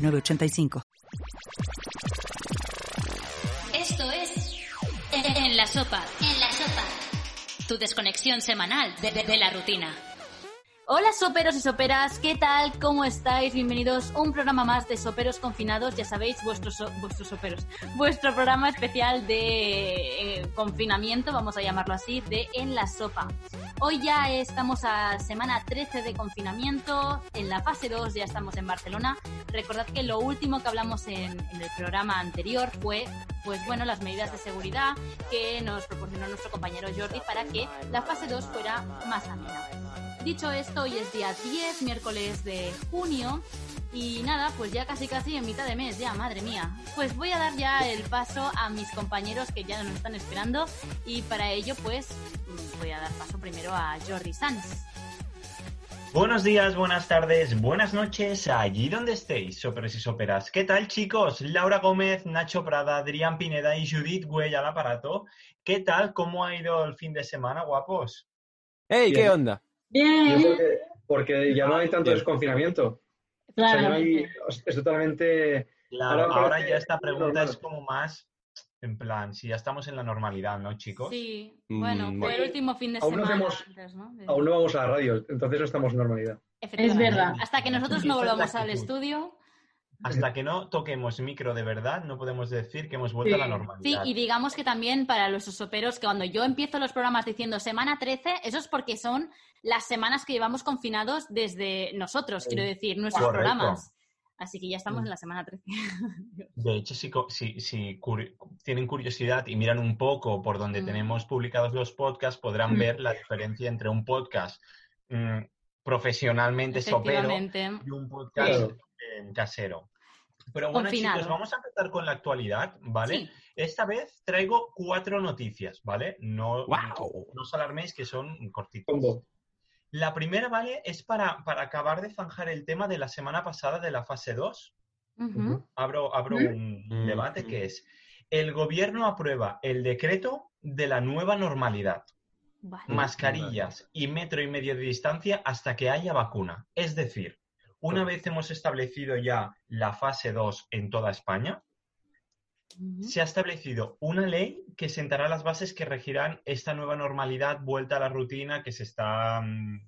985. Esto es En la Sopa. En la Sopa. Tu desconexión semanal de la rutina. Hola soperos y soperas, ¿qué tal? ¿Cómo estáis? Bienvenidos a un programa más de Soperos Confinados, ya sabéis, vuestros, vuestros soperos, vuestro programa especial de eh, confinamiento, vamos a llamarlo así, de En la Sopa. Hoy ya estamos a semana 13 de confinamiento, en la fase 2 ya estamos en Barcelona. Recordad que lo último que hablamos en, en el programa anterior fue, pues bueno, las medidas de seguridad que nos proporcionó nuestro compañero Jordi para que la fase 2 fuera más amena. Dicho esto, hoy es día 10, miércoles de junio. Y nada, pues ya casi casi en mitad de mes, ya, madre mía. Pues voy a dar ya el paso a mis compañeros que ya nos están esperando. Y para ello, pues voy a dar paso primero a Jordi Sanz. Buenos días, buenas tardes, buenas noches, allí donde estéis, soperos y soperas. ¿Qué tal, chicos? Laura Gómez, Nacho Prada, Adrián Pineda y Judith Güell al aparato. ¿Qué tal? ¿Cómo ha ido el fin de semana, guapos? ¡Ey, qué onda! Bien, porque ya no hay tanto Bien. desconfinamiento. O sea, ya no hay- claramente. es totalmente... Claro, Ahora ahora ya esta pregunta es como más en plan, si ya estamos en la normalidad, ¿no, chicos? Sí, Mm, bueno, fue bueno. el último fin de Aún no semana. hacemos- antes, ¿no? De- Aún no vamos a la radio, entonces no estamos en normalidad. Es verdad. Hasta que nosotros no volvamos al estudio. Hasta que no toquemos micro de verdad, no podemos decir que hemos vuelto a la Sí, Sí, normalidad. y digamos que también para los soperos, que cuando yo empiezo los programas diciendo semana 13, eso es porque son las semanas que llevamos confinados desde nosotros, quiero decir, nuestros Correcto. programas. Así que ya estamos en la semana 13. De hecho, si, co- si, si curi- tienen curiosidad y miran un poco por donde Mm. tenemos publicados los podcasts, podrán Mm. ver la diferencia entre un podcast mm, profesionalmente sopero y un podcast Claro. Eh, casero. Pero bueno, Confinado. chicos, vamos a empezar con la actualidad, ¿vale? Sí. Esta vez traigo cuatro noticias, ¿vale? No, ¡Wow! no os alarméis que son cortitas. La primera, ¿vale? Es para, para acabar de zanjar el tema de la semana pasada de la fase 2. Ujú. Abro, abro un debate que es, el gobierno aprueba el decreto de la nueva normalidad, Vale. mascarillas y metro y medio de distancia hasta que haya vacuna. Es decir, una vez hemos establecido ya la fase 2 en toda España, se ha establecido una ley que sentará las bases que regirán esta nueva normalidad, vuelta a la rutina que se está, mm,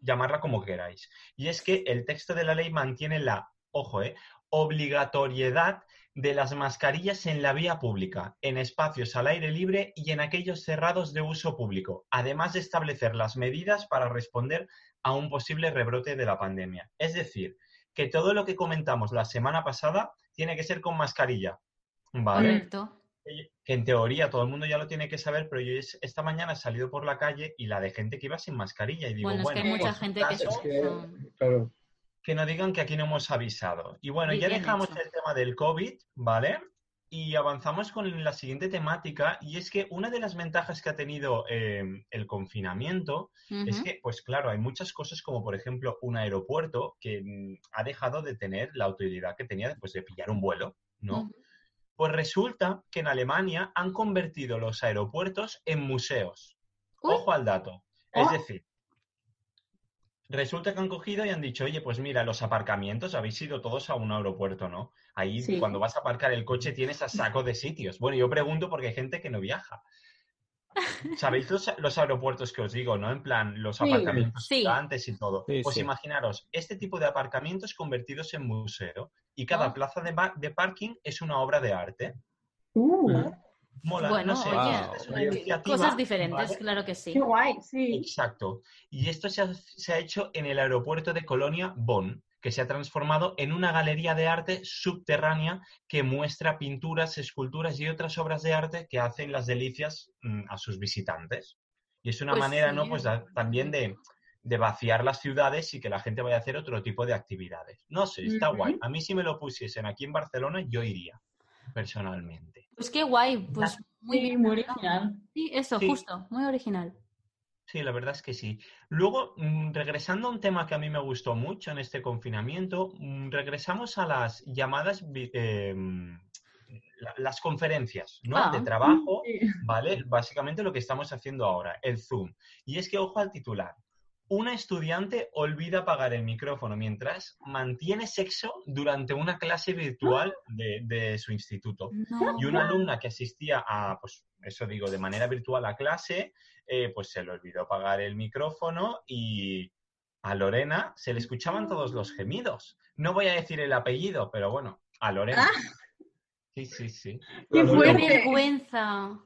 llamarla como queráis. Y es que el texto de la ley mantiene la, ojo, eh, obligatoriedad de las mascarillas en la vía pública, en espacios al aire libre y en aquellos cerrados de uso público, además de establecer las medidas para responder a un posible rebrote de la pandemia. Es decir, que todo lo que comentamos la semana pasada tiene que ser con mascarilla. ¿Vale? Correcto. que en teoría todo el mundo ya lo tiene que saber, pero yo es- esta mañana he salido por la calle y la de gente que iba sin mascarilla y digo, Bueno, bueno, es que hay mucha por gente que Es que, claro, que no digan que aquí no hemos avisado. Y bueno, Muy ya dejamos hecho. el tema del COVID, ¿vale? Y avanzamos con la siguiente temática y es que una de las ventajas que ha tenido eh, el confinamiento es que, pues claro, hay muchas cosas como por ejemplo un aeropuerto que mm, ha dejado de tener la utilidad que tenía después de pillar un vuelo, ¿no? Pues resulta que en Alemania han convertido los aeropuertos en museos. Ojo al dato. Es Oh. decir, resulta que han cogido y han dicho, oye, pues mira, los aparcamientos habéis ido todos a un aeropuerto, ¿no? Ahí Sí. cuando vas a aparcar el coche tienes a saco de sitios. Bueno, yo pregunto porque hay gente que no viaja. ¿Sabéis los, los aeropuertos que os digo, no? En plan, los Sí. aparcamientos Sí. gigantes y todo. Sí, pues sí. imaginaros, este tipo de aparcamientos convertidos en museo y cada Ah. plaza de, de parking es una obra de arte. Uh, Mola, Bueno, no sé, oye, es una eh, iniciativa, Cosas diferentes, ¿vale? claro que sí. qué guay, sí. Exacto. Y esto se ha, se ha hecho en el aeropuerto de Colonia Bonn, que se ha transformado en una galería de arte subterránea que muestra pinturas, esculturas y otras obras de arte que hacen las delicias mm, a sus visitantes. Y es una Pues manera, sí. ¿no? Pues da- también de, de vaciar las ciudades y que la gente vaya a hacer otro tipo de actividades. No sé, está guay. A mí si me lo pusiesen aquí en Barcelona, yo iría, personalmente. Pues qué guay, pues muy bien. muy original. Sí, eso, Sí. justo, muy original. Sí, la verdad es que sí. Luego, mm, regresando a un tema que a mí me gustó mucho en este confinamiento, mm, regresamos a las llamadas, eh, la- las conferencias, ¿no? Ah. De trabajo, Sí. ¿vale? Básicamente lo que estamos haciendo ahora, el Zoom. Y es que, ojo al titular. Una estudiante olvida apagar el micrófono mientras mantiene sexo durante una clase virtual de, de su instituto. No. Y una alumna que asistía a, pues eso digo, de manera virtual a clase, eh, pues se le olvidó apagar el micrófono y a Lorena se le escuchaban todos los gemidos. No voy a decir el apellido, pero bueno, a Lorena. Sí, sí, sí. ¡Qué vergüenza!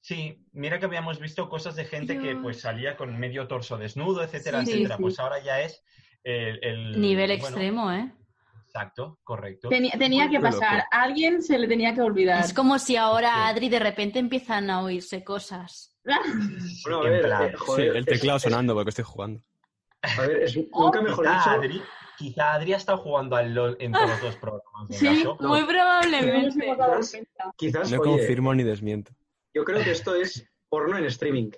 Sí, mira que habíamos visto cosas de gente que pues salía con medio torso desnudo, etcétera, Sí, etcétera. sí. Pues ahora ya es el... el- Nivel bueno, extremo, ¿eh? Exacto, correcto. Tenía, tenía que pasar. A alguien se le tenía que olvidar. Es como si ahora. Adri, de repente empiezan a oírse cosas. Sí, Bueno, a ver, plan, eh, Sí, el teclado es- es- sonando porque estoy jugando. A ver, es nunca mejor quizá dicho. Adri, quizá Adri ha estado jugando al LOL en todos los programas de Sí. Muy probablemente. Quizás- No oye, confirmo ni desmiento. Yo creo que esto es porno en streaming.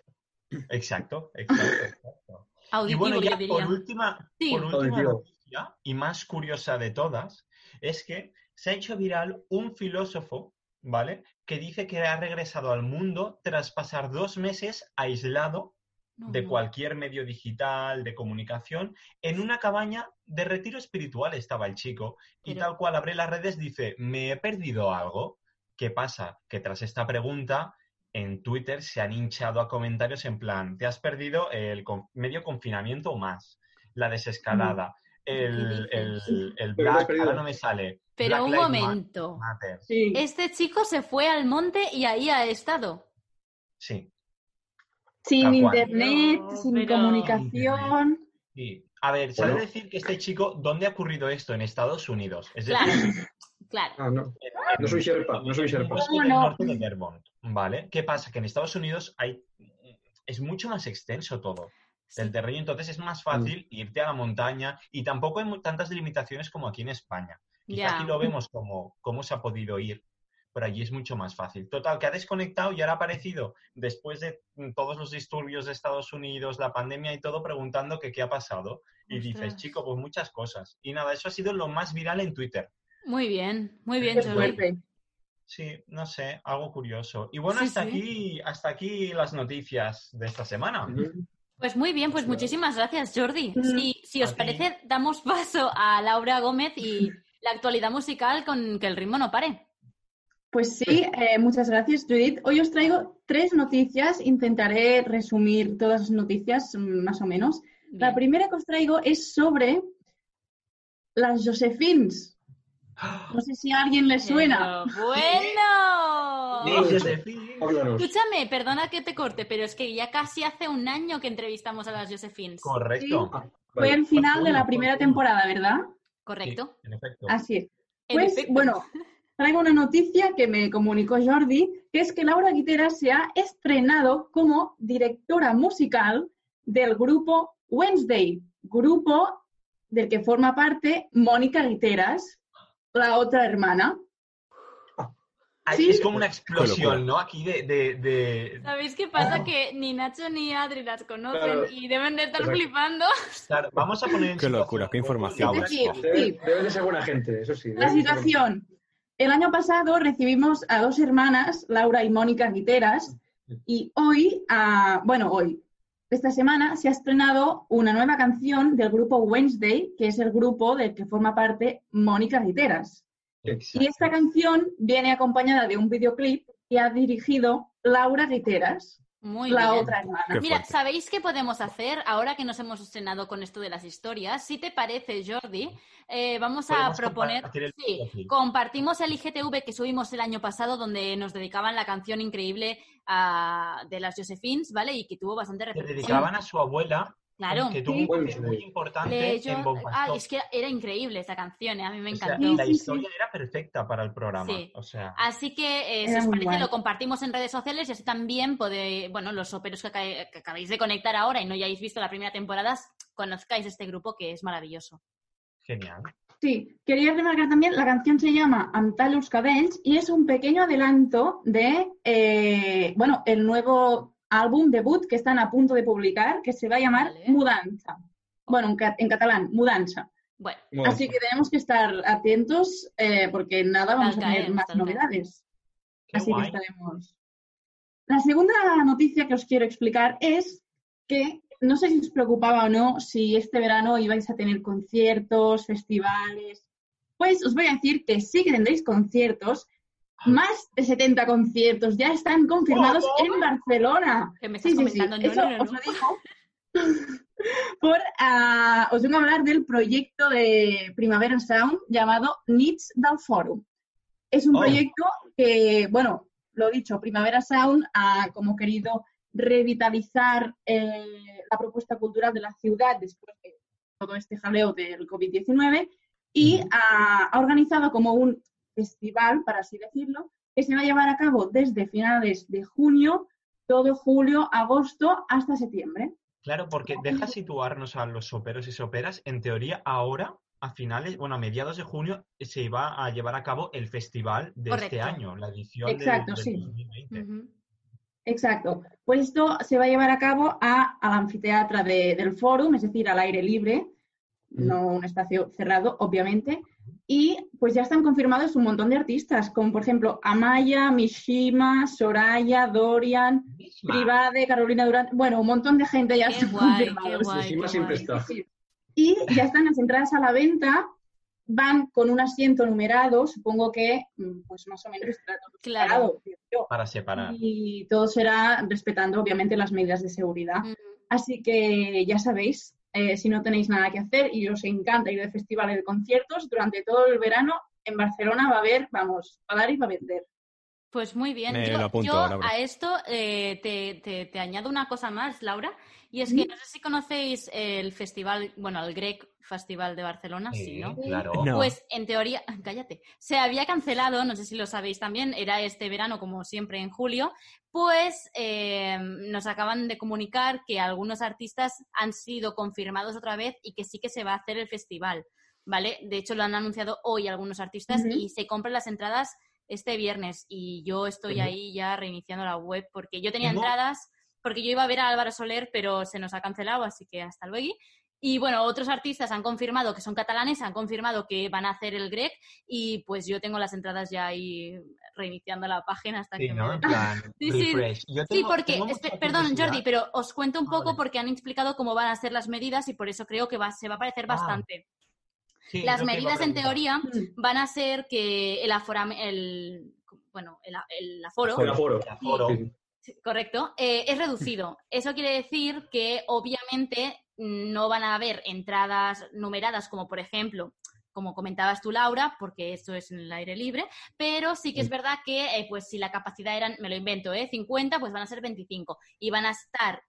Exacto, exacto, exacto. Y bueno, ya diría. por última, Sí. por última Auditivo. noticia, y más curiosa de todas, es que se ha hecho viral un filósofo, ¿vale? Que dice que ha regresado al mundo tras pasar dos meses aislado No, de no. cualquier medio digital, de comunicación, en una cabaña de retiro espiritual estaba el chico. Y Pero- tal cual abre las redes dice, ¿me he perdido algo? ¿Qué pasa? Que tras esta pregunta, en Twitter se han hinchado a comentarios en plan, te has perdido el con- medio confinamiento o más, la desescalada, el, ¿Qué el, el has Black, ahora no me sale. Pero Black un momento. Sí. Este chico se fue al monte y ahí ha estado. Sí, Sin internet, No, sin pero- comunicación. sí. A ver, ¿sabe Bueno. decir que este chico, ¿dónde ha ocurrido esto? En Estados Unidos. Es decir, Claro, claro. Ah, no. No soy Sherpa, no soy Sherpa. No, no. norte de Vermont, ¿vale? ¿Qué pasa? Que en Estados Unidos hay es mucho más extenso todo Sí. el terreno, entonces es más fácil irte a la montaña y tampoco hay tantas limitaciones como aquí en España. Ya. aquí lo vemos como cómo se ha podido ir, pero allí es mucho más fácil. Total, que ha desconectado y ahora ha aparecido después de mm, todos los disturbios de Estados Unidos, la pandemia y todo, preguntando que qué ha pasado. Y dices, chico, pues muchas cosas. Y nada, eso ha sido lo más viral en Twitter. Muy bien, muy bien, Jordi. Sí, no sé, algo curioso. Y bueno, Sí, hasta sí. aquí, hasta aquí las noticias de esta semana. Pues muy bien, pues muchísimas gracias, Jordi. Si, si os A ti. parece, damos paso a Laura Gómez y la actualidad musical con que el ritmo no pare. Pues sí, eh, muchas gracias, Judith. Hoy os traigo tres noticias. Intentaré resumir todas las noticias, mm, más o menos. La primera que os traigo es sobre las Josephines. No sé si a alguien le suena. Pero bueno. Escúchame, perdona que te corte, pero es que ya casi hace un año que entrevistamos a las Josephines. Correcto. Ah, Fue el final de la primera fortuna. temporada, ¿verdad? ¿Correcto? Sí, en efecto. Así es. Pues efecto. bueno, traigo una noticia que me comunicó Jordi, que es que Laura Guitera se ha estrenado como directora musical del grupo Wednesday, grupo del que forma parte Mónica Guiteras, la otra hermana. Ay, sí. Es como una explosión, ¿no? Aquí de... de, de- ¿Sabéis qué pasa? Que ni Nacho ni Adri las conocen Claro. y deben de estar Exacto. flipando. Claro, vamos a poner en Qué situación locura, qué información. De ser buena gente, eso sí. La situación. El año pasado recibimos a dos hermanas, Laura y Mónica Guiteras, y hoy, ah, bueno, hoy, esta semana se ha estrenado una nueva canción del grupo Wednesday, que es el grupo del que forma parte Mónica Guiteras. Y esta canción viene acompañada de un videoclip que ha dirigido Laura Guiteras, Muy la bien. otra hermana. Qué Mira, fuerte. ¿sabéis qué podemos hacer ahora que nos hemos estrenado con esto de las historias? Si te parece, Jordi, eh, vamos a proponer... compartir el Sí, compartimos el IGTV que subimos el año pasado donde nos dedicaban la canción increíble ah, de las Josephines, ¿vale? Y que tuvo bastante Le repercusión. dedicaban a su abuela Claro. Que tuvo un papel muy importante yo- en Bomba ah, Stop. es que era increíble esa canción, ¿eh? a mí me O sea, encantó. la Sí, sí, historia era perfecta para el programa. Sí. O sea, Así que, eh, si os parece, guay. lo compartimos en redes sociales y así también podéis, bueno, los soperos que, aca- que acabáis de conectar ahora y no hayáis visto la primera temporada, conozcáis este grupo que es maravilloso. genial. Sí, quería remarcar también, la canción se llama los cabells y es un pequeño adelanto de, eh, bueno, el nuevo álbum debut que están a punto de publicar, que se va a llamar Vale. Mudanza. Bueno, en, en catalán, Mudanza. Bueno, Bueno, Así que tenemos que estar atentos eh, porque en nada vamos Tal a tener más novedades. Qué Así guay. que estaremos. La segunda noticia que os quiero explicar es que no sé si os preocupaba o no si este verano ibais a tener conciertos, festivales. Pues os voy a decir que sí que tendréis conciertos. Más de 70 conciertos ya están confirmados en Barcelona. que me estás Sí, sí, sí. comentando, no, Eso no, no, os lo digo. Por, ah, os vengo a hablar del proyecto de Primavera Sound llamado Nits del Fòrum. Es un Oh. proyecto que, bueno, lo dicho, Primavera Sound ha como querido revitalizar eh, la propuesta cultural de la ciudad después de todo este jaleo del COVID-19 y ha organizado como un festival, para así decirlo, que se va a llevar a cabo desde finales de junio, todo julio, agosto hasta septiembre. Claro, porque deja situarnos a los soperos y soperas. En teoría, ahora, a finales, bueno, a mediados de junio, se iba a llevar a cabo el festival de este año, la edición de- Exacto, del sí. 2020. Ujú. Exacto. Pues esto se va a llevar a cabo a, al anfiteatro de- del Fórum, es decir, al aire libre, no un espacio cerrado, obviamente. Y pues ya están confirmados un montón de artistas, como por ejemplo Amaya, Mishima, Soraya, Dorian. Privade, Carolina Durán. Bueno, un montón de gente ya Qué está guay, qué confirmados. qué siempre está. Y ya están las entradas a la venta, van con un asiento numerado, supongo que mm, pues más o menos estará todo Claro. separado. Para separar. Y todo será respetando obviamente las medidas de seguridad. Ujú. Así que ya sabéis, eh, si no tenéis nada que hacer y os encanta ir de festivales de conciertos, durante todo el verano en Barcelona va a haber, vamos, a dar y va a vender. Pues muy bien. Me yo lo apunto, yo Laura. a esto eh, te, te- te añado una cosa más, Laura, y es que no sé si conocéis el festival, bueno, el Grec Festival de Barcelona, sí, ¿no? claro. No. Pues en teoría, cállate, se había cancelado, no sé si lo sabéis también, era este verano como siempre en julio, pues eh, nos acaban de comunicar que algunos artistas han sido confirmados otra vez y que sí que se va a hacer el festival, ¿vale? De hecho lo han anunciado hoy algunos artistas y se compran las entradas este viernes y yo estoy ahí ya reiniciando la web porque yo tenía entradas, porque yo iba a ver a Álvaro Soler, pero se nos ha cancelado, así que hasta luego. Y bueno, otros artistas han confirmado que son catalanes, han confirmado que van a hacer el Grec y pues yo tengo las entradas ya ahí reiniciando la página hasta Sí, que ¿no? me... Plan, Sí, porque, tengo perdón. Jordi, pero os cuento un Ah, poco porque han explicado cómo van a ser las medidas y por eso creo que va, se va a parecer Ah, bastante. Sí, Las medidas en teoría Mm. van a ser que el aforam- el bueno, el, el aforo, El aforo. El aforo. Sí, Correcto, eh, es reducido. Eso quiere decir que obviamente no van a haber entradas numeradas como por ejemplo, como comentabas tú Laura, porque esto es en el aire libre, pero sí que es verdad que eh, pues si la capacidad eran, me lo invento, ¿eh? 50, pues van a ser 25 y van a estar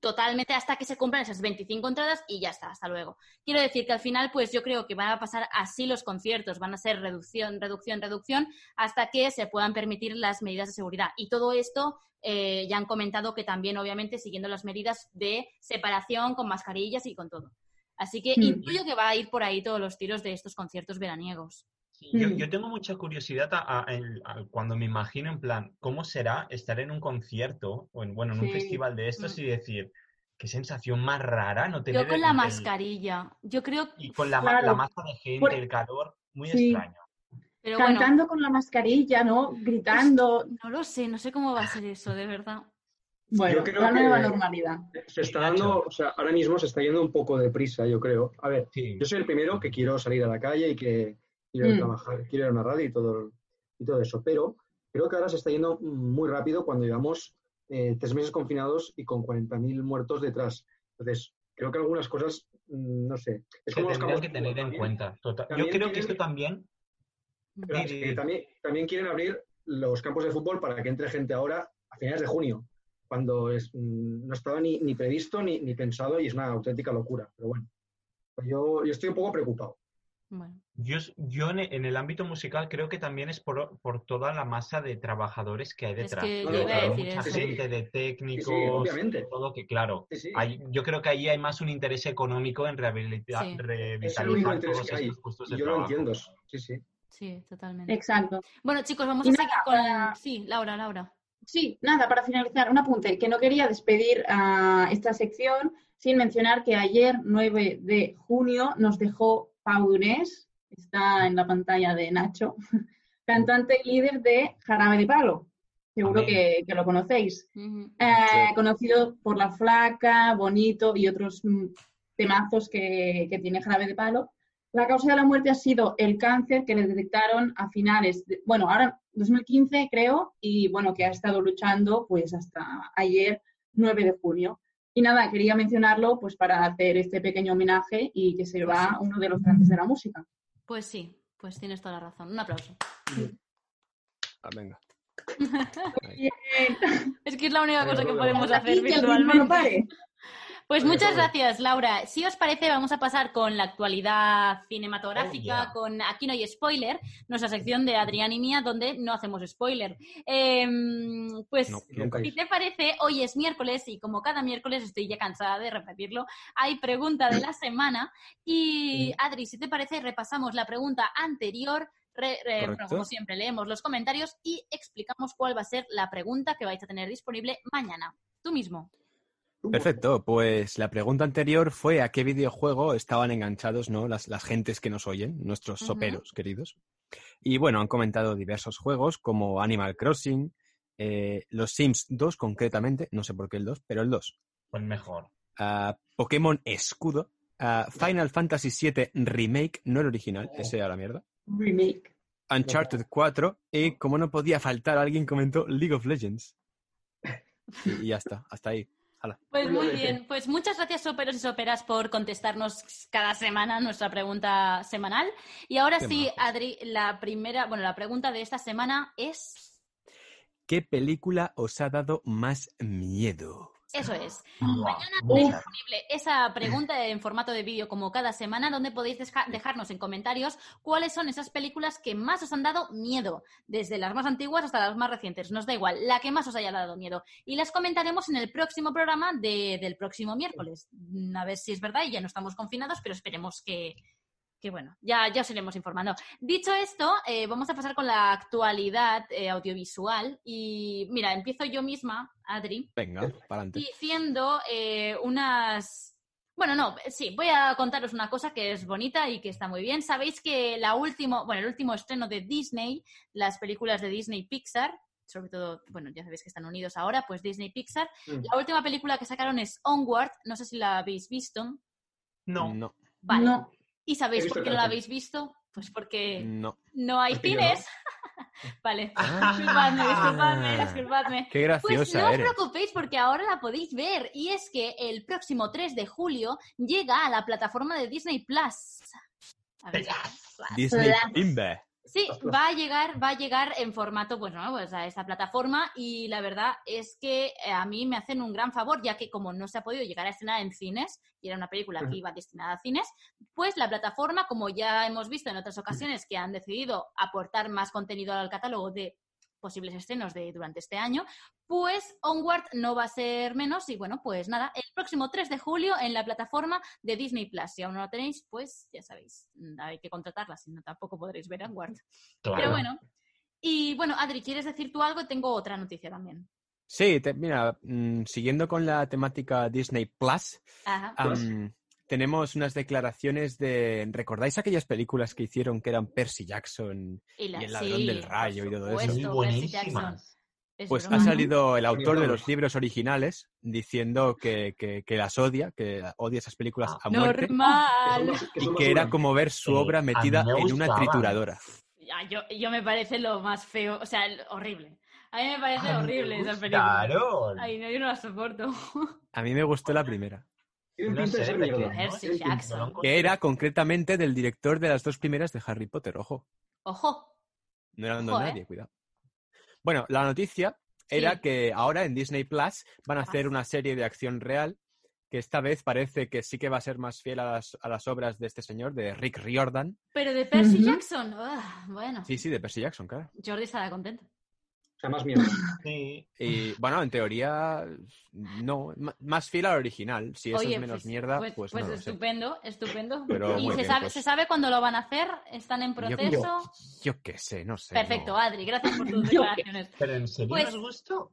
totalmente hasta que se cumplan esas 25 entradas y ya está, hasta luego. Quiero decir que al final, pues yo creo que van a pasar así los conciertos, van a ser reducción, reducción, reducción, hasta que se puedan permitir las medidas de seguridad. Y todo esto eh, ya han comentado que también, obviamente, siguiendo las medidas de separación con mascarillas y con todo. Así que Mm. intuyo que va a ir por ahí todos los tiros de estos conciertos veraniegos. Sí, yo, Mm. yo tengo mucha curiosidad a- a- el- a- cuando me imagino en plan, ¿cómo será estar en un concierto o en, bueno, en un Sí. festival de estos Mm. y decir, qué sensación más rara no tener Yo con el- la el- mascarilla, yo creo y con la, ma- Claro. la masa de gente, Por- el calor, muy Sí. extraño. pero bueno, Cantando con la mascarilla, ¿no? Gritando. no lo sé, no sé cómo va a ser eso, de verdad. Bueno, Yo creo la nueva que- normalidad. Se está dando, o sea, ahora mismo se está yendo un poco de prisa, yo creo. A ver, Sí. yo soy el primero que quiero salir a la calle y que quiero ir a Mm. trabajar, quiero ir a una radio y todo, y todo eso. Pero creo que ahora se está yendo muy rápido cuando llevamos eh, tres meses confinados y con 40.000 muertos detrás. Entonces, creo que algunas cosas, mm, no sé. Es Se como los que tener en cuenta. total. Yo creo que esto también... Es que sí. también, también quieren abrir los campos de fútbol para que entre gente ahora a finales de junio. cuando es, mm, no estaba ni, ni previsto ni, ni pensado y es una auténtica locura. Pero bueno, pues yo, yo estoy un poco preocupado. Bueno, Yo, yo en el ámbito musical creo que también es por, por toda la masa de trabajadores que hay Es detrás. que yo iba a Claro, decir mucha eso. gente de Sí, sí, técnicos, obviamente. todo que claro. Sí, sí. hay- yo creo que ahí hay más un interés económico en rehabilitar. Es revitalizar todos estos puestos de yo lo trabajo. entiendo. Sí, sí. sí, totalmente. Exacto. Bueno, chicos, vamos Y a nada, seguir con... para- Sí, Laura, Laura. Sí, nada, para finalizar, un apunte, que no quería despedir a esta sección sin mencionar que ayer, 9 de junio, nos dejó Pau Donés, está en la pantalla de Nacho, cantante y líder de Jarabe de Palo. Seguro que, que lo conocéis. Eh, Conocido por La Flaca, Bonito y otros mm, temazos que, que tiene Jarabe de Palo. La causa de la muerte ha sido el cáncer que le detectaron a finales, de- bueno, ahora 2015 creo, y bueno, que ha estado luchando pues hasta ayer, 9 de junio. Y nada, quería mencionarlo pues para hacer este pequeño homenaje y que se va uno de los grandes de la música. Pues sí, pues tienes toda la razón. Un aplauso. Ah, venga. Es que es la única cosa que podemos hacer aquí, que el ritmo no virtualmente. Pues muchas gracias, Laura. Si os parece, vamos a pasar con la actualidad cinematográfica, Oh, yeah. con Aquí no hay spoiler, nuestra sección de Adrián y mía, donde no hacemos spoiler. Em, pues, No, si te parece, hoy es miércoles y como cada miércoles estoy ya cansada de repetirlo, hay pregunta de la semana. Y Adri, si te parece, repasamos la pregunta anterior. re- re- bueno, Correcto. como siempre, leemos los comentarios y explicamos cuál va a ser la pregunta que vais a tener disponible mañana. Tú mismo. Perfecto, pues la pregunta anterior fue a qué videojuego estaban enganchados ¿no? las, las gentes que nos oyen, nuestros soperos queridos. Y bueno, han comentado diversos juegos como Animal Crossing, eh, los Sims 2 concretamente, no sé por qué el 2, pero el 2. Pues mejor. Ah, Pokémon Escudo, ah, Final Fantasy VII Remake, no el original, ese era la mierda. Remake. Uncharted 4 y como no podía faltar, alguien comentó League of Legends. Y, y ya está, hasta ahí. Hala. Pues Muy bien. pues muchas gracias soperos y soperas por contestarnos cada semana nuestra pregunta semanal. Y ahora Qué sí. Adri, la primera, bueno, la pregunta de esta semana es, ¿Qué película os ha dado más miedo? Eso es, Mañana tenéis disponible esa pregunta en formato de vídeo como cada semana, donde podéis deja- dejarnos en comentarios cuáles son esas películas que más os han dado miedo, desde las más antiguas hasta las más recientes. Nos da igual, la que más os haya dado miedo. Y las comentaremos en el próximo programa de- del próximo miércoles. A ver si es verdad y ya no estamos confinados, pero esperemos que, que bueno, ya, ya os iremos informando. Dicho esto, eh, vamos a pasar con la actualidad eh, audiovisual. Y mira, empiezo yo misma, Adri Venga, para adelante. diciendo eh, unas... Bueno, no, sí, voy a contaros una cosa que es bonita y que está muy bien. Sabéis que la último, bueno, el último estreno de Disney, las películas de Disney Pixar, sobre todo, bueno, ya sabéis que están unidos ahora, pues Disney Pixar. Mm. La última película que sacaron es Onward, no sé si la habéis visto. No. No, Vale. No. ¿Y sabéis por qué no la habéis visto? Pues porque no. no hay Porque no. vale. Ah. Disculpadme, disculpadme, disculpadme. Qué Pues graciosa no os preocupéis porque ahora la podéis ver. Y es que el próximo 3 de julio llega a la plataforma de Disney Plus. A ver, Disney Plus. Sí, va a llegar, va a llegar en formato, pues no, pues a esta plataforma. Y la verdad es que eh, a mí me hacen un gran favor, ya que como no se ha podido llegar a estrenar en cines, y era una película que iba destinada a cines, pues la plataforma, como ya hemos visto en otras ocasiones, que han decidido aportar más contenido al catálogo de posibles estrenos de durante este año, pues Onward no va a ser menos y bueno, pues nada, el próximo 3 de julio en la plataforma de Disney Plus. Si aún no lo tenéis, pues ya sabéis, mm, hay que contratarla, si no tampoco podréis ver Onward. Claro. Pero bueno. Y bueno, Adri, ¿quieres decir tú algo? Tengo otra noticia también. Sí, te- mira, mm, siguiendo con la temática Disney Plus, Ajá. am, tenemos unas declaraciones de. ¿Recordáis aquellas películas que hicieron que eran Percy Jackson? y, la- y el ladrón sí, del rayo por y todo eso. supuesto, Muy Percy Jackson. buenísimas. Es Pues ha salido el autor de los libros originales diciendo que, que- que las odia, que odia esas películas a muerte Normal. Y que era como ver su obra metida me en una trituradora. Yo, yo me parece lo más feo, o sea, horrible. A mí me parece horrible esas películas. gustaron. Ay, no, yo no las soporto. A mí me gustó la primera, Que era concretamente del director de las dos primeras de Harry Potter, ojo. Ojo. No era dando Ojo, ¿eh? nadie, cuidado. Bueno, la noticia era que ahora en Disney Plus van a hacer Ah. una serie de acción real que esta vez parece que sí que va a ser más fiel a las, a las obras de este señor, de Rick Riordan. Pero de Percy. Jackson. ah, bueno, Sí, sí, de Percy Jackson, claro. Jordi estará contento. O sea, más mierda. Sí. Y bueno, en teoría, no, m- más fiel al original. Si eso Oye, es menos pues, mierda, pues, pues, pues no lo sé. estupendo, estupendo. Pero y se, bien, sabe, pues. se sabe cuándo lo van a hacer, están en Yo- proceso. Yo qué sé, no sé. Perfecto, no. Adri, gracias por tus declaraciones. Pero en serio Pues- os gustó.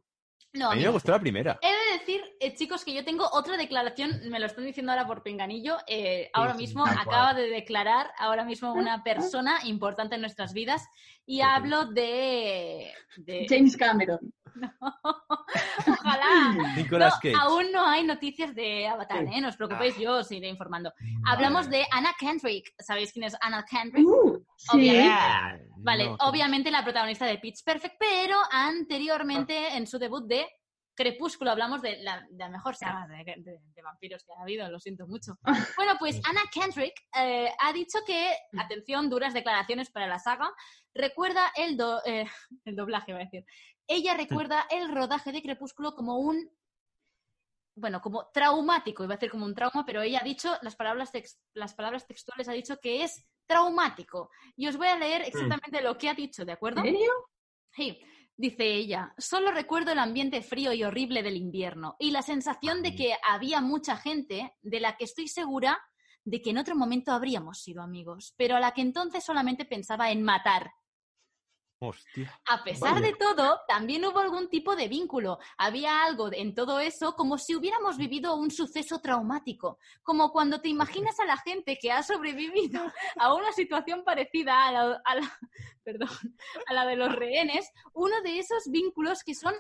No, A mí me gustó la primera. He de decir, eh, chicos, que yo tengo otra declaración, me lo están diciendo ahora por pinganillo. eh, ahora mismo acaba de declarar, ahora mismo una persona importante en nuestras vidas, y hablo de. de- James Cameron. Ojalá. Nicolas No, Cage. aún no hay noticias de Avatar, ¿eh? No os preocupéis, yo os iré informando. Hablamos de Anna Kendrick. ¿Sabéis quién es Anna Kendrick? Uh, sí. Obviamente. Ah, Vale, No, obviamente la protagonista de Pitch Perfect, pero anteriormente en su debut de Crepúsculo hablamos de la, de la mejor saga de, de- de vampiros que ha habido, lo siento mucho. Bueno, pues Anna Kendrick eh, ha dicho que, atención, duras declaraciones para la saga, recuerda el, do- eh, el doblaje, va a decir. Ella recuerda el rodaje de Crepúsculo como un bueno, como traumático, iba a decir como un trauma, pero ella ha dicho, las palabras, tex- las palabras textuales ha dicho que es traumático. Y os voy a leer exactamente lo que ha dicho, ¿de acuerdo? ¿En serio? Sí, dice ella, solo recuerdo el ambiente frío y horrible del invierno y la sensación de que había mucha gente de la que estoy segura de que en otro momento habríamos sido amigos, pero a la que entonces solamente pensaba en matar. Hostia. A pesar Vaya. de todo, también hubo algún tipo de vínculo. Había algo en todo eso como si hubiéramos vivido un suceso traumático, como cuando te imaginas a la gente que ha sobrevivido a una situación parecida a la, a la- perdón, a la de los rehenes, uno de esos vínculos que son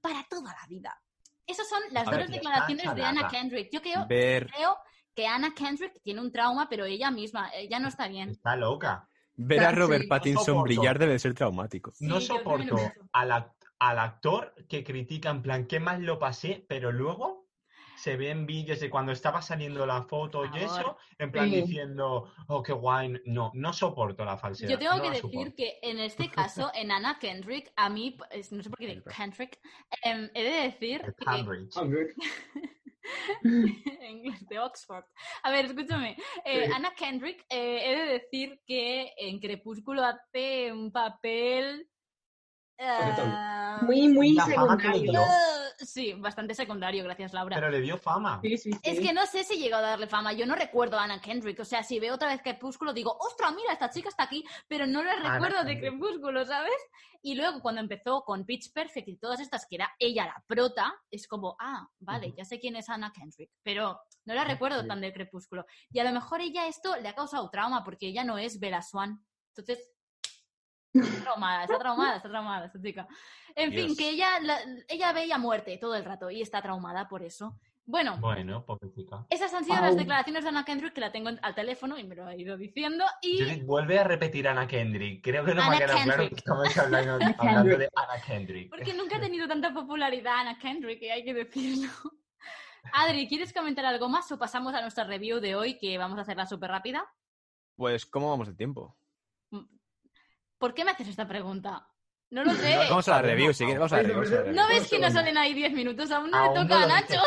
para toda la vida. Esas son las dos declaraciones de. Anna Kendrick. Yo creo, Ver, creo que Anna Kendrick tiene un trauma, pero ella misma, ella no está bien. Está loca. Ver a Robert Pattinson brillar debe ser traumático. Sí, no soporto al, act- al actor que critica en plan, qué mal lo pasé, pero luego se ven vídeos de cuando estaba saliendo la foto y eso, en plan Sí. diciendo, oh, qué guay. No, no soporto la falsedad. Yo tengo no que decir soporto. que en este caso, en Anna Kendrick, a mí, es- no sé por qué digo Kendrick, em, he de decir que inglés de Oxford. A ver, escúchame. eh, Sí. Anna Kendrick, eh, he de decir que en Crepúsculo hace un papel. Ah, Muy, muy La secundario. sí, bastante secundario, gracias Laura. Pero le dio fama. Sí, sí, sí. Es que no sé si llegó a darle fama. Yo no recuerdo a Anna Kendrick. O sea, si veo otra vez Crepúsculo, digo, ostras, mira, esta chica está aquí, pero no la Anna recuerdo de Kendrick. Crepúsculo, ¿sabes? Y luego cuando empezó con Pitch Perfect y todas estas, que era ella la prota, es como, ah, vale, ya sé quién es Anna Kendrick, pero no la recuerdo sí. tan de Crepúsculo. Y a lo mejor ella esto le ha causado trauma porque ella no es Bella Swan. Entonces, está traumada, está traumada, está traumada esta chica. En fin, que ella, la- ella veía muerte todo el rato y está traumada por eso. Bueno, Bueno, esas han sido Au. las declaraciones de Anna Kendrick que la tengo en- al teléfono y me lo ha ido diciendo. Y Judith, vuelve a repetir Anna Kendrick. Creo que no me Anna ha quedado claro que estamos hablando, de Anna Kendrick. porque nunca ha tenido tanta popularidad Anna Kendrick, y hay que decirlo. Adri, ¿quieres comentar algo más o pasamos a nuestra review de hoy que vamos a hacerla súper rápida? Pues, ¿cómo vamos de tiempo? ¿Por qué me haces esta pregunta? No lo sé. Vamos a la review, si quieres, vamos a la review. ¿No ves que no salen ahí 10 minutos? Aún no le toca no a Nacho.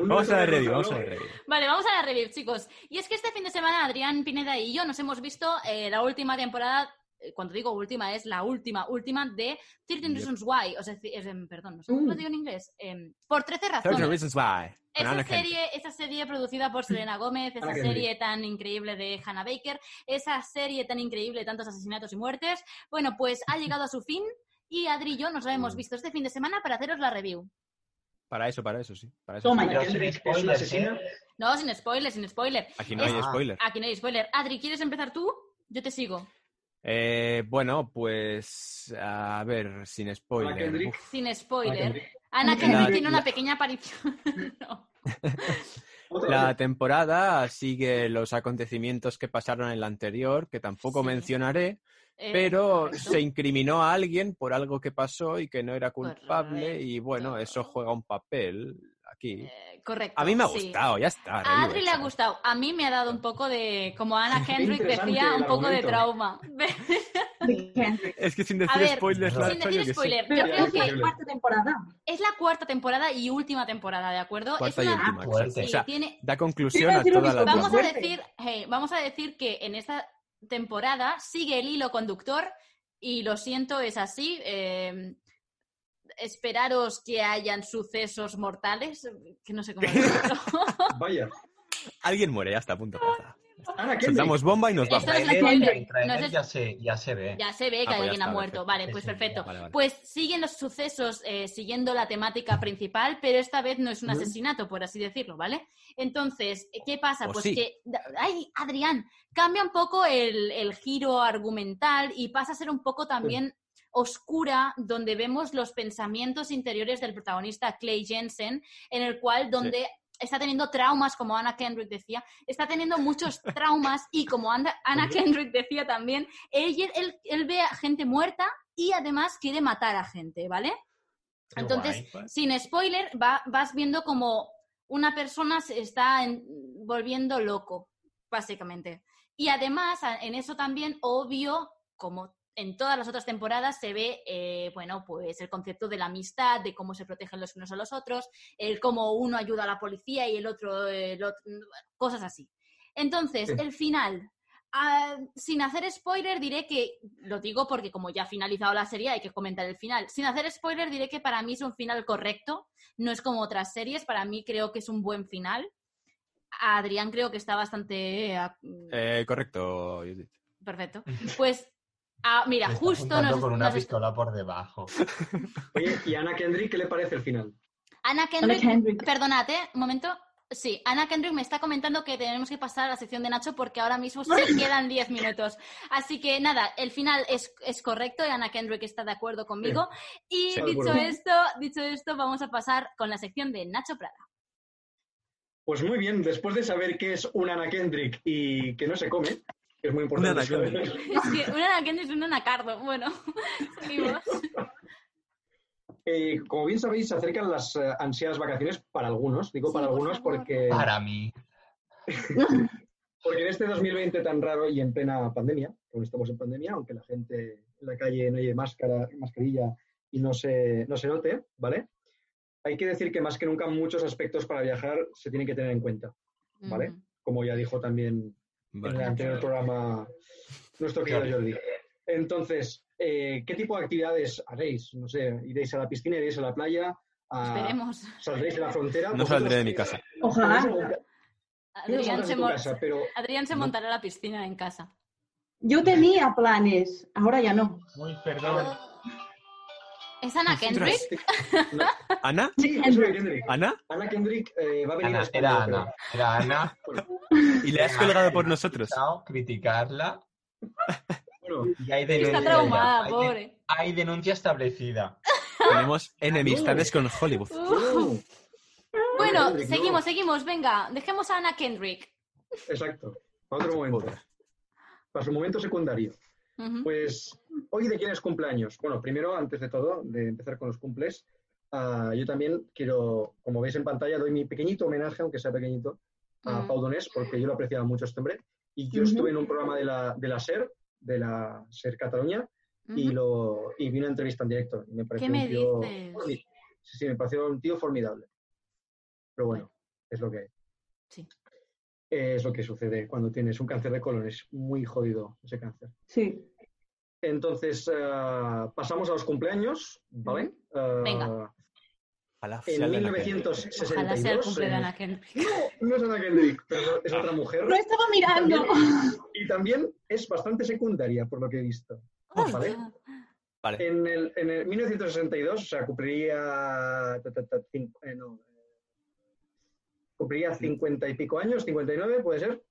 Vamos a la review, vamos a la review. Vale, vamos a la review, chicos. Y es que este fin de semana Adrián Pineda y yo nos hemos visto eh, la última temporada, cuando digo última, es la última, última de 13 Yep. Reasons Why. O sea, es, em, perdón, no sé cómo lo Mm. digo en inglés. Em, por 13 13 razones. Reasons Why. Esa serie, esa serie producida por Selena Gómez, esa serie tan increíble de Hannah Baker, esa serie tan increíble de tantos asesinatos y muertes, bueno, pues ha llegado a su fin y Adri y yo nos la hemos Mm. visto este fin de semana para haceros la review. Para eso, para eso, sí. Para eso Toma sí. Sin spoilers. ¿eh? No, sin spoiler, sin spoiler. Aquí no Es- hay spoiler. Aquí no hay spoiler. Adri, ¿quieres empezar tú? Yo te sigo. Eh, bueno, pues a ver, sin spoiler. Sin spoiler. Kendrick. Ana Kendrick tiene una pequeña aparición. No. La temporada sigue los acontecimientos que pasaron en la anterior, que tampoco Sí. mencionaré, Eh, pero correcto. se incriminó a alguien por algo que pasó y que no era culpable Correcto. y bueno, eso juega un papel aquí. Eh, correcto. A mí me ha sí. gustado, ya está. A Adri le ha gustado. A mí me ha dado un poco de, como Ana Kendrick decía, un poco de trauma. Es que sin decir ver, spoilers, Sin decir spoiler, yo creo es la que cuarta temporada. es la cuarta temporada y última temporada, ¿de acuerdo? Cuarta es y una... última. Sí, O sea, tiene... da conclusión a toda la. Vamos a decir, hey, vamos a decir que en esta temporada sigue el hilo conductor y lo siento, es así. eh, esperaros que hayan sucesos mortales, que no sé cómo decirlo. Vaya. Alguien muere, ya está, punto. ya está. Ana Kendrick. Soltamos bomba y nos vamos. es no es- ya, se, ya se ve. Ya se ve que Ah, pues alguien ha muerto. perfecto. Vale, pues perfecto. vale, vale. Pues siguen los sucesos eh, siguiendo la temática principal, pero esta vez no es un Ujú. asesinato, por así decirlo, ¿vale? Entonces, ¿qué pasa? Pues sí. que, ay, Adrián, cambia un poco el, el giro argumental y pasa a ser un poco también oscura, donde vemos los pensamientos interiores del protagonista Clay Jensen, en el cual donde está teniendo traumas, como Anna Kendrick decía, está teniendo muchos traumas y como Ana, Anna Kendrick decía también, él, él, él ve a gente muerta y además quiere matar a gente, ¿vale? Qué Entonces, guay, pues. sin spoiler, va- vas viendo como una persona se está en- volviendo loco, básicamente. Y además, en eso también, obvio, como en todas las otras temporadas, se ve, eh, bueno, pues el concepto de la amistad, de cómo se protegen los unos a los otros, el cómo uno ayuda a la policía y el otro, el otro- cosas así. Entonces, Sí. el final. Ah, sin hacer spoiler, diré que, lo digo porque como ya ha finalizado la serie, hay que comentar el final. Sin hacer spoiler, diré que para mí es un final correcto. No es como otras series, para mí creo que es un buen final. Adrián creo que está bastante... eh, Eh, correcto, Judith. Perfecto. Pues, ah, mira, justo nos, con una nos- pistola por debajo. Oye, ¿y Ana Kendrick qué le parece el final? Ana Kendrick, Kendrick. perdonad, ¿eh? un momento. Sí, Ana Kendrick me está comentando que tenemos que pasar a la sección de Nacho porque ahora mismo se quedan 10 minutos. Así que nada, el final es, es correcto y Ana Kendrick está de acuerdo conmigo. Y Sí, dicho acuerdo. esto, dicho esto, vamos a pasar con la sección de Nacho Prada. Pues muy bien, después de saber qué es una Ana Kendrick y que no se come, es muy importante. Una Ana saber. Kendrick. Es que una Ana Kendrick es un anacardo. Bueno, seguimos. Eh, como bien sabéis, se acercan las eh, ansiadas vacaciones para algunos. Digo Sí, para por algunos favor. porque, Para mí. porque en este 2020 tan raro y en plena pandemia, como estamos en pandemia, aunque la gente en la calle no lleve máscara, mascarilla y no se, no se note, ¿vale? Hay que decir que más que nunca muchos aspectos para viajar se tienen que tener en cuenta, ¿vale? Mm. Como ya dijo también en el anterior programa nuestro querido Jordi. Entonces, eh, ¿qué tipo de actividades haréis? No sé, ¿iréis a la piscina, iréis a la playa? A- Esperemos. ¿Saldréis de la frontera? No saldré de mi casa. Ojalá. Adrián se, casa, pero Adrián montará a la piscina en casa. Yo tenía planes, ahora ya no. Uy, perdón. ¿Es Ana Kendrick? No, ¿Ana? sí, es Ana Kendrick. ¿Ana? Ana Kendrick eh, va a venir a Ana, España, era. Ana. Era Ana. ¿Y le has colgado por nosotros? Criticarla Bueno, y hay Está traumada. Hay, pobre. hay denuncia establecida. Tenemos enemistades con Hollywood. uh, Bueno, seguimos, seguimos. Venga, dejemos a Ana Kendrick. Exacto. Para otro momento. Para su momento secundario. Pues, ¿hoy de quién es cumpleaños? Bueno, primero, antes de todo, de empezar con los cumples, ah, yo también quiero, como veis en pantalla, doy mi pequeñito homenaje, aunque sea pequeñito, a Mm. Pau Donés, porque yo lo apreciaba mucho este hombre. Y yo Ujú. estuve en un programa de la, de la SER, de la SER Cataluña, y, Ujú. lo, y vi una entrevista en directo. Y me pareció me un tío, dices? Sí, sí, me pareció un tío formidable. Pero bueno, es lo que hay. Sí. Es lo que sucede cuando tienes un cáncer de colon. Es muy jodido ese cáncer. Sí. Entonces, ah, pasamos a los cumpleaños, ¿vale? Venga. Ojalá En sea el de Ana 1962. Ojalá sea el cumple de eh, Ana Kendrick. No, no es Ana Kendrick, pero es otra mujer. Lo estaba mirando. Y también es bastante secundaria, por lo que he visto. ¿Vale? Vale. En el, en el 1962, o sea, cumpliría. eh, no, eh, cumpliría 50 y pico años, 59, ¿puede ser?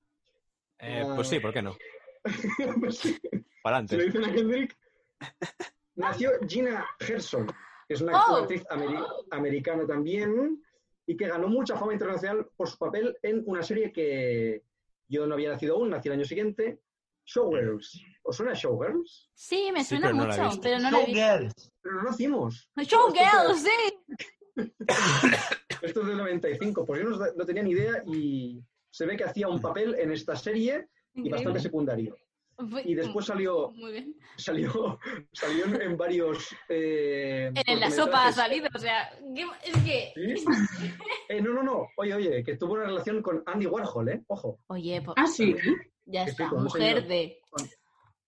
Eh, pues sí, ¿por qué no? Pues sí. Para Se lo antes. dicen a Kendrick. Nació Gina Gerson, que es una Oh. actriz ameri- americana también, y que ganó mucha fama internacional por su papel en una serie que yo no había nacido aún, nací el año siguiente, Showgirls. ¿Os suena Showgirls? Sí, me Sí, suena pero no mucho, visto. pero no la he visto. Showgirls. Pero no nacimos. Showgirl, sí. Esto es del 95. Pues yo no, no tenía ni idea y se ve que hacía un papel en esta serie y bastante secundario. Y después salió, Muy bien. salió, salió en, en varios. eh, En la sopa ha salido, o sea, ¿qué- es que... ¿Sí? Eh, no, no, no. Oye, oye, que tuvo una relación con Andy Warhol, ¿eh? Ojo, Oye, po- Ah, sí. ya que está, mujer señor. de...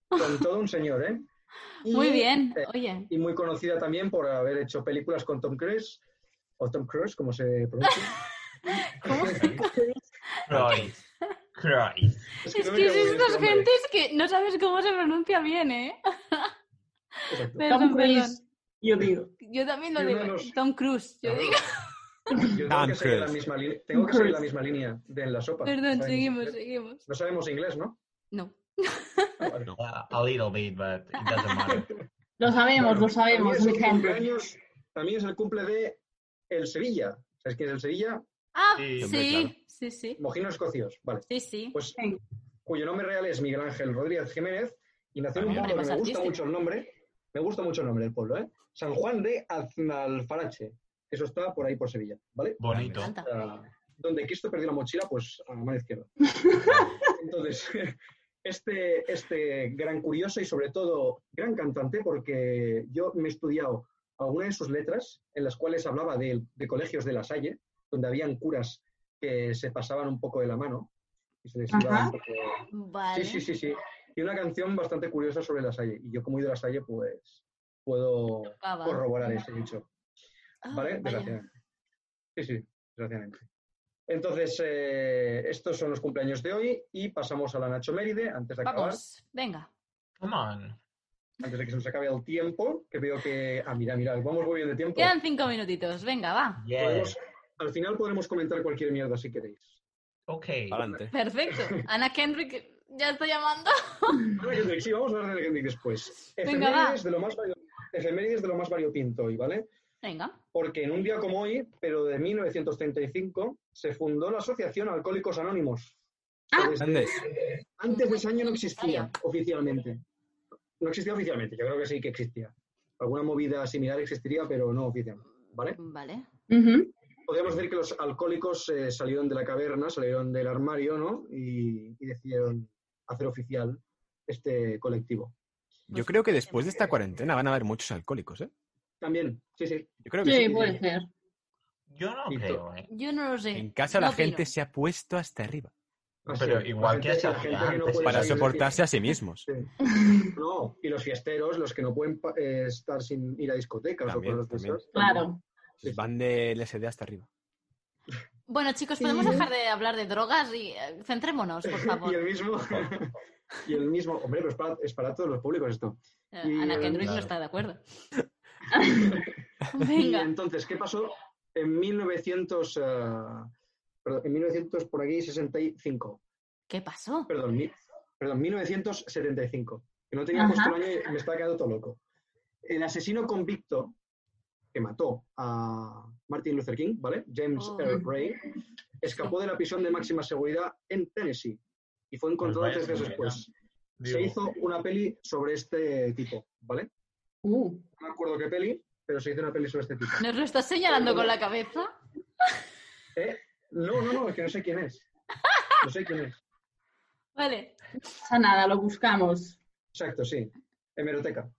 con todo un señor, ¿eh? Y, Muy bien, eh, oye. y muy conocida también por haber hecho películas con Tom Cruise, o Tom Cruise, como se pronuncia. Christ. Christ. Es que es bien estas gentes que no sabes cómo se pronuncia bien, ¿eh? Perdón, Tom perdón. Cruise, yo digo. Yo también lo Y uno digo. los- Tom Cruise, yo digo. Yo tengo Tom que seguir la Cruise. misma línea, tengo que seguir la misma línea de en la sopa. Perdón, ¿Sabemos seguimos, inglés? seguimos. No sabemos inglés, ¿no? No. Ah, vale. A little bit, but it doesn't matter. Lo sabemos, Bueno, lo sabemos, También mi es, el gente. cumpleaños, también es el cumple de el Sevilla. ¿Sabes quién es el Sevilla? Ah, Sí, sí, hombre, sí, sí. Mojinos escocios. Vale. Sí, sí. Pues Sí. cuyo nombre real es Miguel Ángel Rodríguez Jiménez y nació en un pueblo que me gusta mucho el nombre. Me gusta mucho el nombre del pueblo, ¿eh? San Juan de Aznalfarache. Eso está por ahí por Sevilla, ¿vale? Bonito. Ah, donde Cristo perdió la mochila, pues a la mano izquierda. Entonces, este, este gran curioso y sobre todo gran cantante, porque yo me he estudiado algunas de sus letras en las cuales hablaba de, de colegios de la Salle, donde habían curas que se pasaban un poco de la mano y se les iba un poco... Vale. Sí, sí, sí, sí. Y una canción bastante curiosa sobre la Salle. Y yo como he ido a la Salle, pues puedo va. corroborar ese dicho. Ah, ¿Vale? Desgraciadamente. Sí, sí, desgraciadamente. Entonces, eh, estos son los cumpleaños de hoy y pasamos a la Nacho Méride antes de acabar, Vamos, venga. Come on. antes de que se nos acabe el tiempo, que veo que, ah, mira, mira, vamos muy bien de tiempo. Quedan cinco minutitos, venga, va. Podemos- al final podremos comentar cualquier mierda si queréis. Okay. Adelante. Perfecto. Ana Kendrick ya está llamando. Ahora, Kendrick, sí, vamos a hablar de Kendrick después. Venga, va. Efemérides de lo más vario- efemérides de lo más variopinto hoy, ¿vale? Venga. Porque en un día como hoy, pero de 1935, se fundó la Asociación Alcohólicos Anónimos. Ah. Desde-. Antes de ese año no existía oficialmente. No existía oficialmente, yo creo que sí que existía. Alguna movida similar existiría, pero no oficialmente. ¿Vale? Vale. Ujú. Podríamos decir que los alcohólicos eh, salieron de la caverna, salieron del armario, ¿no? Y, y decidieron hacer oficial este colectivo. Yo creo que después de esta cuarentena van a haber muchos alcohólicos, ¿eh? También, sí, sí. Yo creo que Sí, sí. puede ser. Yo no creo, ¿eh? Yo no lo sé. En casa No la gente se ha puesto hasta arriba Así Pero igual que gente- esa la gente gente que no antes. puede para soportarse a sí mismos. Sí. No, y los fiesteros, los que no pueden eh, estar sin ir a discotecas También, o también. esas. Claro. Sí. Van de LSD hasta arriba. Bueno, chicos, podemos dejar de hablar de drogas y eh, centrémonos, por Y favor. el mismo, y el mismo, hombre, pero es para, es para todos los públicos esto. Eh, y, Ana eh, Kendrick no claro. está de acuerdo. Y Venga. entonces, ¿qué pasó? En 1900, ah, perdón, en 1900 por aquí 65, ¿Qué pasó? perdón, mi- perdón, 1975, que no tenía Ajá. puesto el año y me estaba quedando todo loco. El asesino convicto que mató a Martin Luther King, ¿vale? James Oh. Earl Ray, escapó de la prisión de máxima seguridad en Tennessee y fue encontrado Pues tres meses después. Digo, Se hizo una peli sobre este tipo, ¿vale? Uh, No me acuerdo qué peli, pero se hizo una peli sobre este tipo. ¿Nos lo estás señalando con la cabeza? ¿Eh? No, no, no, es que no sé quién es. No sé quién es. Vale. no pasa nada, lo buscamos. Exacto, sí. Hemeroteca.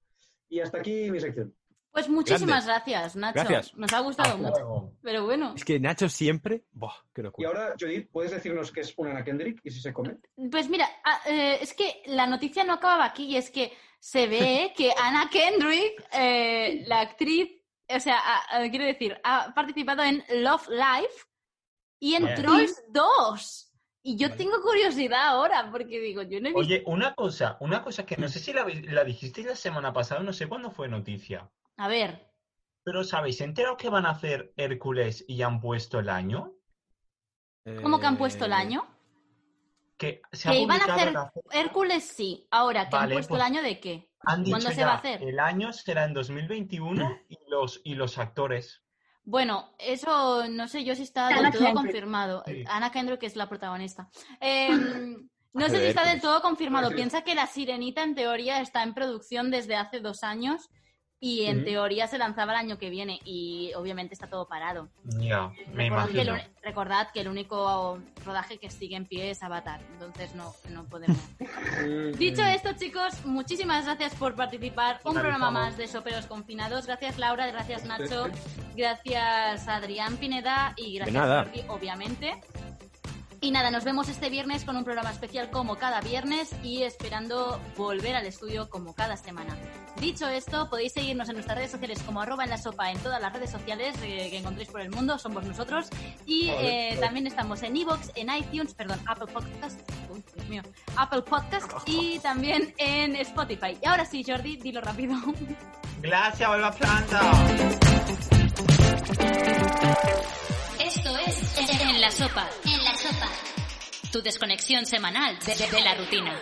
Y hasta aquí mi sección. Pues muchísimas gracias, Nacho. Gracias. Nos ha gustado hasta mucho. luego. Pero bueno, Es que Nacho siempre. ¡Buah! ¡Qué Y locura! ahora, Judith, ¿puedes decirnos qué es una Ana Kendrick y si se come? pues mira, ah, eh, es que la noticia no acababa aquí y es que se ve que Anna Kendrick, eh, la actriz, o sea, ah, ah, quiero decir, ha participado en Love Life y en Bien. Trolls 2. Y yo Vale. tengo curiosidad ahora, porque digo, yo no he visto... Oye, una cosa, una cosa que no sé si la, la dijisteis la semana pasada, no sé cuándo fue noticia. A ver, Pero ¿sabéis enterado que van a hacer Hércules y ya han puesto el año? ¿cómo que han puesto el Eh, año? Que se ha Que iban a hacer la. Hércules sí. Ahora, ¿que han puesto pues- el año de qué? Han dicho ¿Cuándo se va a hacer? el año será en 2021 y los, y los actores. Bueno, eso no sé yo si está Anna del todo Kendrick. confirmado. Sí. Ana Kendrick es la protagonista. Em, no sé si está del Hércules. todo confirmado. Piensa que La Sirenita en teoría está en producción desde hace dos años y en teoría se lanzaba el año que viene y obviamente está todo parado. Ya, me Recordad que, el, imagino. recordad que el único rodaje que sigue en pie es Avatar, entonces no, no podemos. Dicho esto, chicos, muchísimas gracias por participar. Un programa más de Soperos Confinados. Gracias, Laura, gracias, Nacho, gracias, Adrián Pineda y gracias, nada. Jordi, obviamente. Y nada, nos vemos este viernes con un programa especial como cada viernes y esperando volver al estudio como cada semana. Dicho esto, podéis seguirnos en nuestras redes sociales como arroba en la sopa en todas las redes sociales eh, que encontréis por el mundo, somos nosotros. Y Vale, eh, vale. también estamos en Evox, en iTunes, perdón, Apple Podcast, uy, Dios mío, Apple Podcast y también en Spotify. Y ahora sí, Jordi, dilo rápido. Gracias, vuelva planta. Esto es. En la Sopa. Tu desconexión semanal de, la rutina.